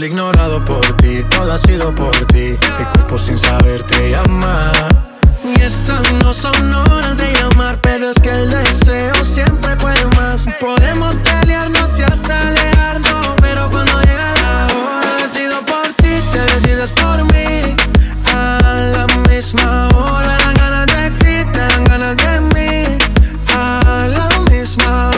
el ignorado por ti, todo ha sido por ti. Mi cuerpo sin saber te llama. Y estas no son horas de llamar, pero es que el deseo siempre puede más. Podemos pelearnos y hasta alejarnos, pero cuando llega la hora, decido por ti, te decides por mí. A la misma hora, dan ganas de ti, te dan ganas de mí. A la misma hora,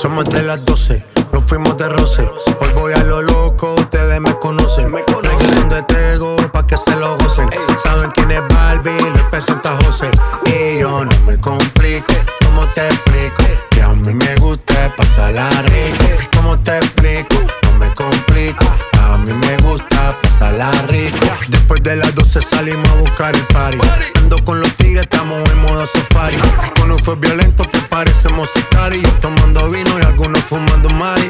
Somos de las 12, nos fuimos de roce. Hoy voy a lo loco, ustedes me conocen. Me conocen de Tego, pa' que se lo gocen. Saben quién es Barbie, les presenta José. Y yo no me complico, ¿cómo te explico? A mí me gusta pasarla rico. ¿Cómo te explico? No me complico. A mí me gusta pasarla rico. Después de las 12 salimos a buscar el party. Ando con los tigres, estamos en modo safari. Con fue violento que parecemos sicarios. Tomando vino y algunos fumando mari.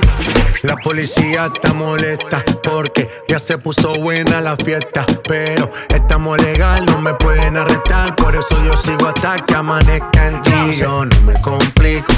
La policía está molesta porque ya se puso buena la fiesta. Pero estamos legal, no me pueden arrestar. Por eso yo sigo hasta que amanezca en ti. Yo no me complico, ¿cómo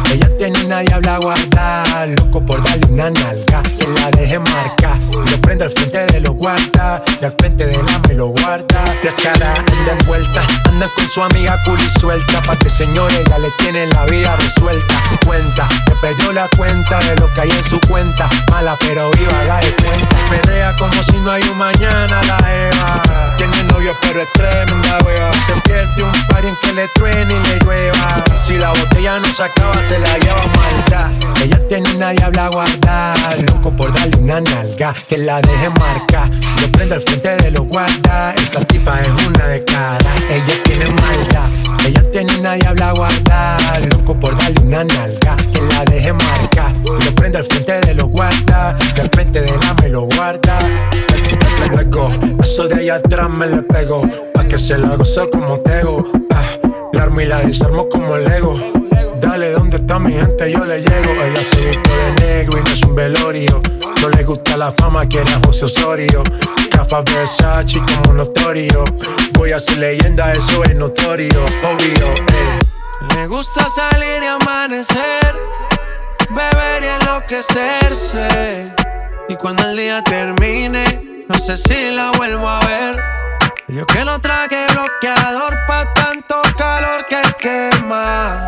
ella tiene una diabla guarda. Loco por darle una nalga, que la deje marcar. Le prendo al frente de los guardas, y al frente de la me lo guarda. Descara, anda envuelta, anda con su amiga cool suelta. Pa' que señores ya le tiene la vida resuelta. Cuenta, que perdió la cuenta de lo que hay en su cuenta. Mala pero viva, haga de cuenta. Pelea como si no hay un mañana la Eva. Tiene novio pero es tremenda wea. Se pierde un par en que le truene y le llueva. Si la botella no se acaba, se la lleva maldad. Ella tiene una diabla guardada. Loco por darle una nalga, que la deje marcar. Lo prendo al frente de los guardas. Esa tipa es una de cara. Ella tiene maldad. Ella tiene una diabla guardada. Loco por darle una nalga, que la deje marcar. Lo prendo al frente de los guardas. Y al frente de la me lo guarda. Eso de allá atrás me le pego. Pa' que se la goce como tego. Ah, la armo y la desarmo como Lego. Dale, ¿dónde está mi gente? Yo le llego. Ella se viste de negro y no es un velorio. No le gusta la fama, quiere a José Osorio. Cafa Versace como notorio. Voy a ser leyenda, eso es notorio. Obvio, eh. Me gusta salir y amanecer, beber y enloquecerse. Y cuando el día termine, no sé si la vuelvo a ver. Yo que no traje bloqueador pa' tanto calor que quema.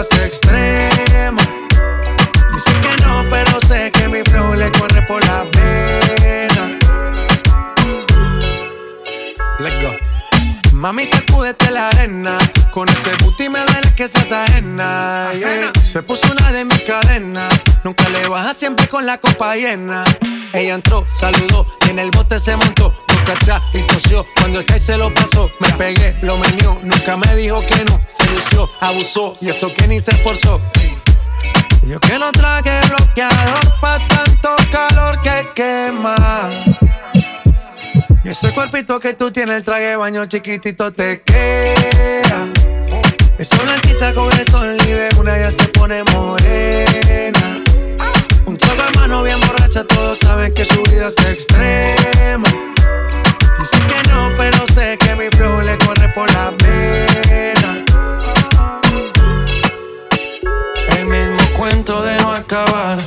extrema. Dicen que no, pero sé que mi flow le corre por la pena. Let's go. Mami, sacúdete la arena. Con ese booty me duele que seas ajena. Se puso una de mis cadenas. Nunca le baja siempre con la copa llena. Ella entró, saludó y en el bote se montó. Y tosió. Cuando el que se lo pasó, me pegué, lo menió. Nunca me dijo que no. Se lució, abusó y eso que ni se esforzó. Yo que no traje bloqueador pa' tanto calor que quema. Y ese cuerpito que tú tienes, el traje baño chiquitito te queda. Esa blanquita con el sol y una ya se pone morena. Un trago de mano bien borracha, todos saben que su vida es extrema. Dicen que no, pero sé que mi flow le corre por la pena. El mismo cuento de no acabar.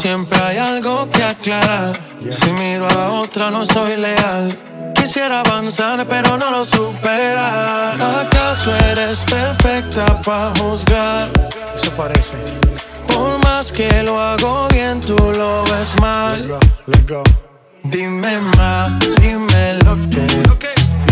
Siempre hay algo que aclarar. Si miro a otra, no soy leal. Quisiera avanzar, pero no lo supera. ¿Acaso eres perfecta para juzgar? Eso parece. Por más que lo hago bien, tú lo ves mal. Let's go. Dime más, dime lo que.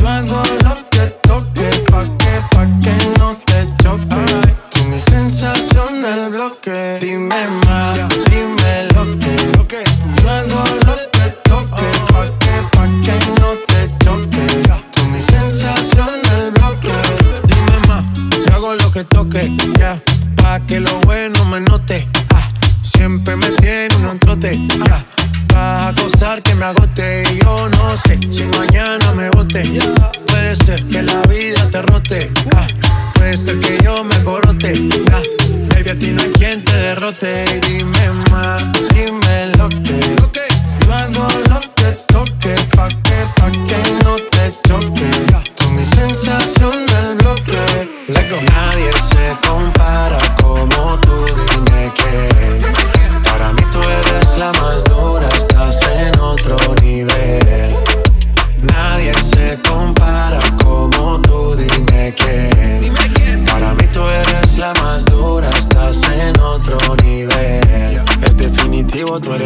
Yo hago lo que toque, pa' que, pa' que no te choque. Tú mi sensación del bloque. Dime más, dime lo que. Yo hago lo que toque, pa' que, pa' que no te choque. Tú mi sensación del bloque. Dime más, yo hago lo que toque, ya. Pa' que lo bueno me note. Ah, siempre me tiene un trote. Vas a acosar que me agote y yo no sé si mañana me bote. Puede ser que la vida te rote. ah, puede ser que yo me corote. ah, baby, a ti no hay quien te derrote. Dime más, dime lo que.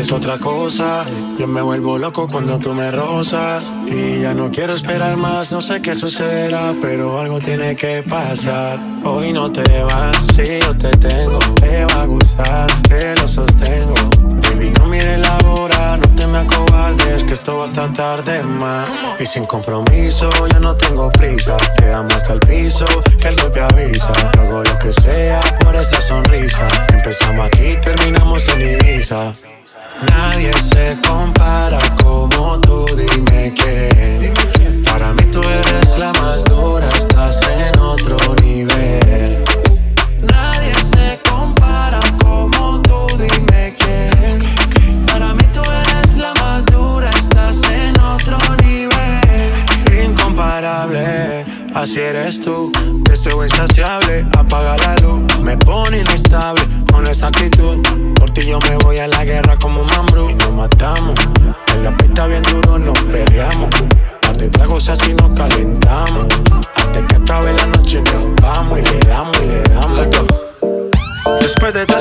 Eres otra cosa. Yo me vuelvo loco cuando tú me rozas. Y ya no quiero esperar más, no sé qué sucederá, pero algo tiene que pasar. Hoy no te vas, si yo te tengo, te va a gustar, te lo sostengo. Baby, no mires la hora, no te me acobardes, que esto va hasta tarde más. Y sin compromiso, ya no tengo prisa. Quedamos hasta el piso, que el golpe avisa. Hago lo que sea por esa sonrisa. Empezamos aquí, terminamos en Ibiza. Nadie se compara como tú, dime que. Para mí tú eres la más dura, estás en otro nivel. Nadie se compara como tú, dime que. Para mí tú eres la más dura, estás en otro nivel. Incomparable, así eres tú. Deseo insaciable,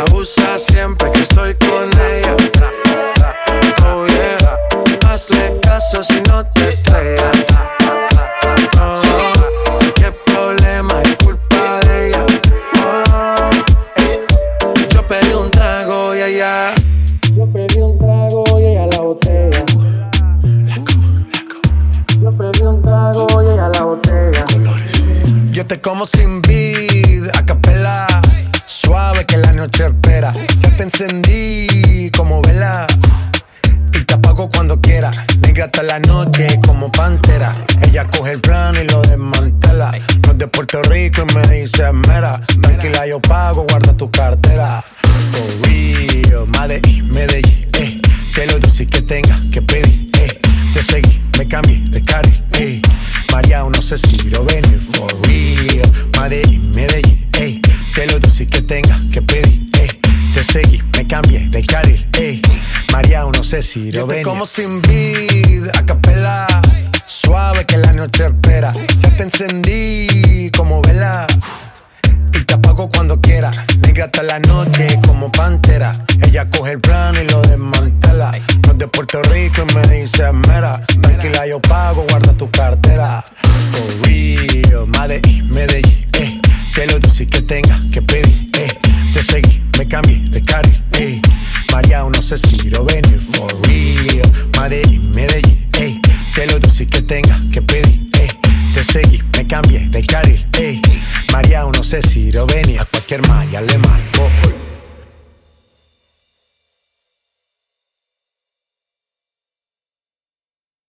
abusa siempre que estoy con ella. Oh, Hazle caso si no te estrellas. Oh, problema es culpa de ella. Oh, yo pedí un trago y allá. Yo pedí un trago y ella la botella. Yo pedí un trago y ella la botella. Colores. Yo te como sin vida Quiero venir. como sin vid, a capela. Suave que la noche espera. Ya te encendí como vela y te apago cuando quiera. Negra hasta la noche como pantera. Ella coge el plano y lo desmantela. No es de Puerto Rico y me dice mera. Tranquila, yo pago, guarda tu cartera. For real, Medellín, Medellín, eh. Que lo dulce que tenga que pedir, eh. Te seguí, me cambié de carril, si quiero venir. For real, Medellín, Medellín, eh. Que lo dulce que tenga que pedir, eh. Te seguí, me cambié de carril, ey. María, no sé si venía, a cualquier malla le marco.